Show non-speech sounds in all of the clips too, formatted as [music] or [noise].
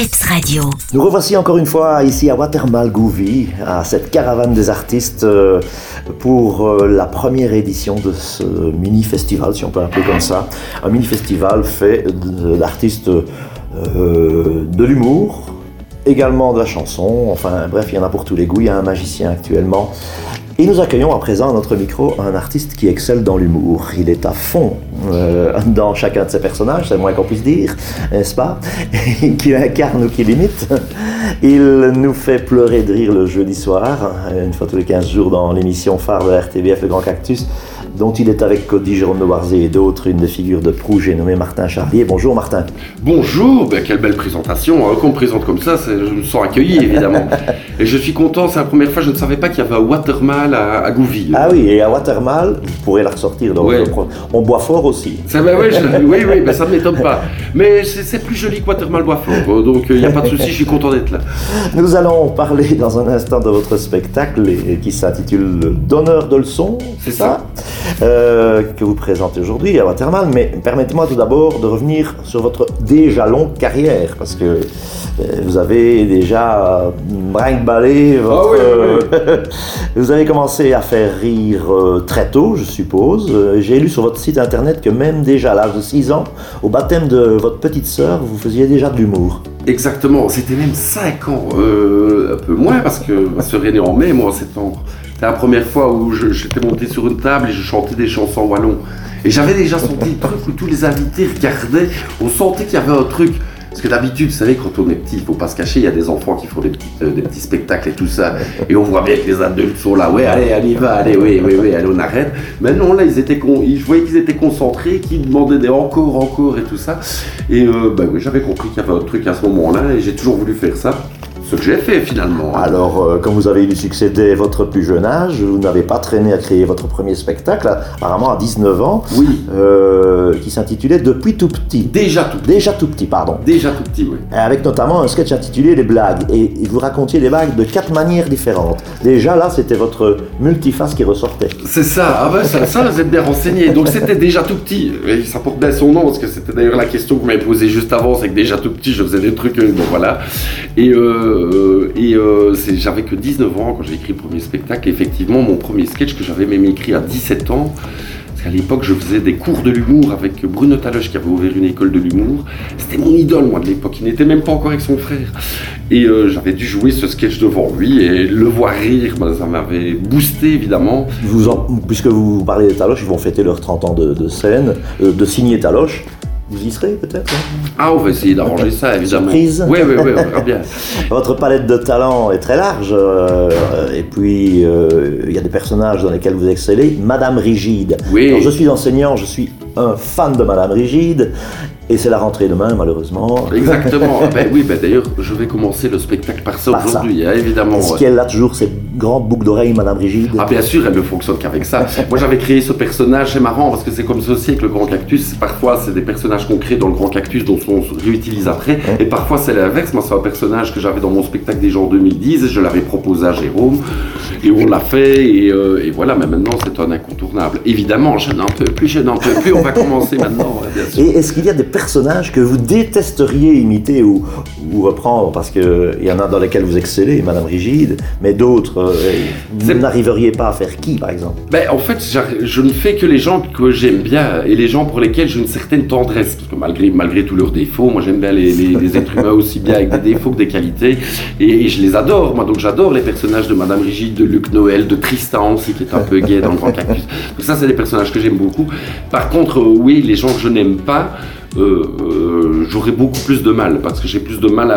Radio. Nous revoici encore une fois ici à Watermal-Gouvy, à cette caravane des artistes euh, pour euh, la première édition de ce mini-festival, si on peut l'appeler comme ça. Un mini-festival fait d'artistes euh, de l'humour, également de la chanson, enfin bref, il y en a pour tous les goûts. Il y a un magicien actuellement et nous accueillons à présent à notre micro un artiste qui excelle dans l'humour. Il est à fond euh, dans chacun de ses personnages, c'est le moins qu'on puisse dire, n'est-ce pas? [laughs] Qui incarne ou qui limite. Il nous fait pleurer de rire le jeudi soir, une fois tous les 15 jours dans l'émission phare de RTBF Le Grand Cactus dont il est avec Cody Jérôme Warzé et d'autres, une des figures de proue, j'ai nommé Martin Charlier. Bonjour Martin. Bonjour, ben, quelle belle présentation. Hein, qu'on me présente comme ça, je me sens accueilli évidemment. [laughs] et je suis content, c'est la première fois, je ne savais pas qu'il y avait un Watermal à, à Gouville. Ah oui, et à Watermal, vous pourrez la ressortir. Donc On boit fort aussi. Ça, ben, [laughs] oui, oui, ben, ça ne m'étonne pas. Mais c'est plus joli que Watermal boit fort, donc il n'y a pas de souci, je suis content d'être là. Nous allons parler dans un instant de votre spectacle qui s'intitule Donneur de leçons. C'est ça euh, que vous présentez aujourd'hui à Watermal. Mais permettez-moi tout d'abord de revenir sur votre déjà longue carrière, parce que euh, vous avez déjà brinque-ballé ah votre... [laughs] vous avez commencé à faire rire euh, très tôt, je suppose. J'ai lu sur votre site internet que même déjà à l'âge de 6 ans, au baptême de votre petite sœur, vous faisiez déjà de l'humour. Exactement, c'était même 5 ans, un peu moins, parce que ma sœur en mai, moi en septembre. C'était la première fois où j'étais monté sur une table et je chantais des chansons wallons. Et j'avais déjà senti le truc où tous les invités regardaient, on sentait qu'il y avait un truc. Parce que d'habitude, vous savez, quand on est petit, il faut pas se cacher, il y a des enfants qui font des, euh, des petits spectacles et tout ça. Et on voit bien que les adultes sont là, ouais, allez, on y va, allez, oui, oui, oui, allez, on arrête. Mais non, là, ils étaient je voyais qu'ils étaient concentrés, qu'ils demandaient des encore, encore et tout ça. Et euh, bah j'avais compris qu'il y avait un truc à ce moment-là et j'ai toujours voulu faire ça ce que j'ai fait finalement. Alors, euh, quand vous avez eu du succès dès votre plus jeune âge, vous n'avez pas traîné à créer votre premier spectacle, apparemment à 19 ans, oui. Euh, qui s'intitulait Depuis tout petit. Déjà tout petit. Déjà tout petit, pardon. Déjà tout petit, oui. Avec notamment un sketch intitulé Les blagues. Et vous racontiez les blagues de quatre manières différentes. Déjà là, c'était votre multiface qui ressortait. C'est ça, ah ben ça, ça, vous êtes bien renseigné. Donc c'était déjà tout petit. Et ça porte bien son nom, parce que c'était d'ailleurs la question que vous m'avez posée juste avant, c'est que déjà tout petit, je faisais des trucs, euh, bon voilà. Et euh, et euh, j'avais que 19 ans quand j'ai écrit le premier spectacle. effectivement, mon premier sketch que j'avais même écrit à 17 ans, parce qu'à l'époque, je faisais des cours de l'humour avec Bruno Taloche qui avait ouvert une école de l'humour. C'était mon idole, moi, de l'époque. Il n'était même pas encore avec son frère. Et euh, j'avais dû jouer ce sketch devant lui et le voir rire, ben, ça m'avait boosté, évidemment. Puisque vous parlez des Taloche, ils vont fêter leurs 30 ans de, scène, de signer Taloche. Vous y serez peut-être hein Ah, on va essayer d'arranger ça, évidemment. Surprise Oui, oui, oui, on verra bien. [laughs] Votre palette de talents est très large. Euh, et puis, euh, il y a des personnages dans lesquels vous excellez. Madame Rigide. Oui. je suis enseignant, je suis un fan de Madame Rigide. Et c'est la rentrée demain, malheureusement. Exactement. [laughs] Ah ben oui, ben d'ailleurs, je vais commencer le spectacle par ça aujourd'hui, hein, évidemment. Est-ce qu'elle a toujours cette grande boucle d'oreille, Madame Rigide Ah bien sûr, elle ne fonctionne qu'avec ça. [laughs] Moi, j'avais créé ce personnage, c'est marrant, parce que c'est comme ceci avec le Grand Cactus. Parfois, c'est des personnages qu'on crée dans le Grand Cactus, dont on se réutilise après. Et parfois, c'est l'inverse. Moi, c'est un personnage que j'avais dans mon spectacle des gens en 2010, et je l'avais proposé à Jérôme, et on l'a fait, et, euh, et, voilà, mais maintenant, c'est un incontournable. Évidemment, je n'en peux plus, je n'en peux plus, on va commencer maintenant, bien sûr. Et est-ce qu'il y a des personnages que vous détesteriez imiter ou, ou reprendre? Parce qu'il y en a dans lesquels vous excellez, Madame Rigide, mais d'autres, euh, vous n'arriveriez pas à faire qui, par exemple? Ben, En fait, je ne fais que les gens que j'aime bien et les gens pour lesquels j'ai une certaine tendresse. Parce que malgré, malgré tous leurs défauts, moi j'aime bien les, les, êtres humains aussi bien avec des défauts que des qualités. Et, je les adore, moi. Donc j'adore les personnages de Madame Rigide, de Luc Noël, de Tristan aussi, qui est un peu gay dans le Grand Cactus. Donc ça, c'est des personnages que j'aime beaucoup. Par contre, oui, les gens que je n'aime pas, euh, euh, j'aurais beaucoup plus de mal parce que j'ai plus de mal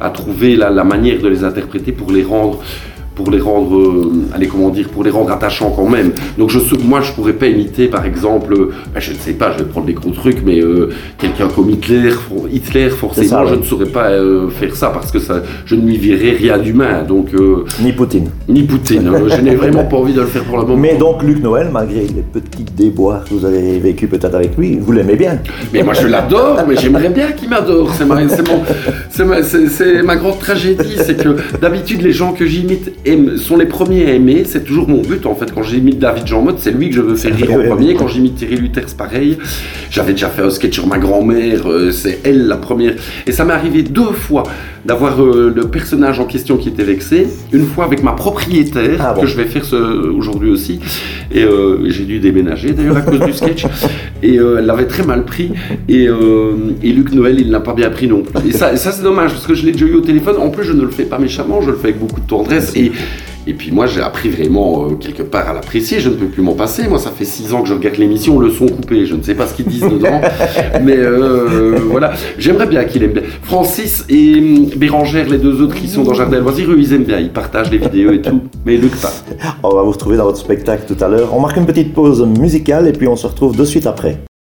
à, trouver la, manière de les interpréter pour les rendre pour les rendre, euh, allez comment dire, pour les rendre attachants quand même. Donc je, moi je pourrais pas imiter par exemple, ben, je ne sais pas, je vais prendre des gros trucs, mais euh, quelqu'un comme Hitler, Hitler forcément je ne saurais pas euh, faire ça parce que ça, je ne lui verrais rien d'humain. Donc ni Poutine. Ni Poutine. je n'ai [laughs] vraiment pas envie de le faire pour le moment. Mais donc Luc Noël, malgré les petites déboires que vous avez vécu peut-être avec lui, vous l'aimez bien. Mais moi je l'adore, mais j'aimerais bien qu'il m'adore. C'est ma, ma, ma grande tragédie, c'est que d'habitude les gens que j'imite sont les premiers à aimer. C'est toujours mon but en fait. Quand j'imite David Jean Motte, c'est lui que je veux faire rire en [laughs] premier. Quand j'imite Thierry Luther, c'est pareil. J'avais déjà fait un sketch sur ma grand-mère. euh, c'est elle la première. Et ça m'est arrivé deux fois d'avoir euh, le personnage en question qui était vexé. Une fois avec ma propriétaire Ah bon. que je vais faire aujourd'hui aussi. Et euh, j'ai dû déménager d'ailleurs à cause du sketch. Et euh, elle l'avait très mal pris. Et, et Luc Noël, il ne l'a pas bien pris non plus. Et ça, ça c'est dommage parce que je l'ai déjà eu au téléphone. En plus, je ne le fais pas méchamment, je le fais avec beaucoup de tendresse. Et, et puis moi, j'ai appris vraiment euh, quelque part à l'apprécier. Je ne peux plus m'en passer. Moi, ça fait six ans que je regarde l'émission, le son coupé. Je ne sais pas ce qu'ils disent dedans. [laughs] Mais euh, voilà, j'aimerais bien qu'il aime bien. Francis et hum, Bérangère, les deux autres qui sont dans Jardin et Loisirs, eux, ils aiment bien. Ils partagent les vidéos et tout. Mais Luc, pas. On va vous retrouver dans votre spectacle tout à l'heure. On marque une petite pause musicale et puis on se retrouve de suite après.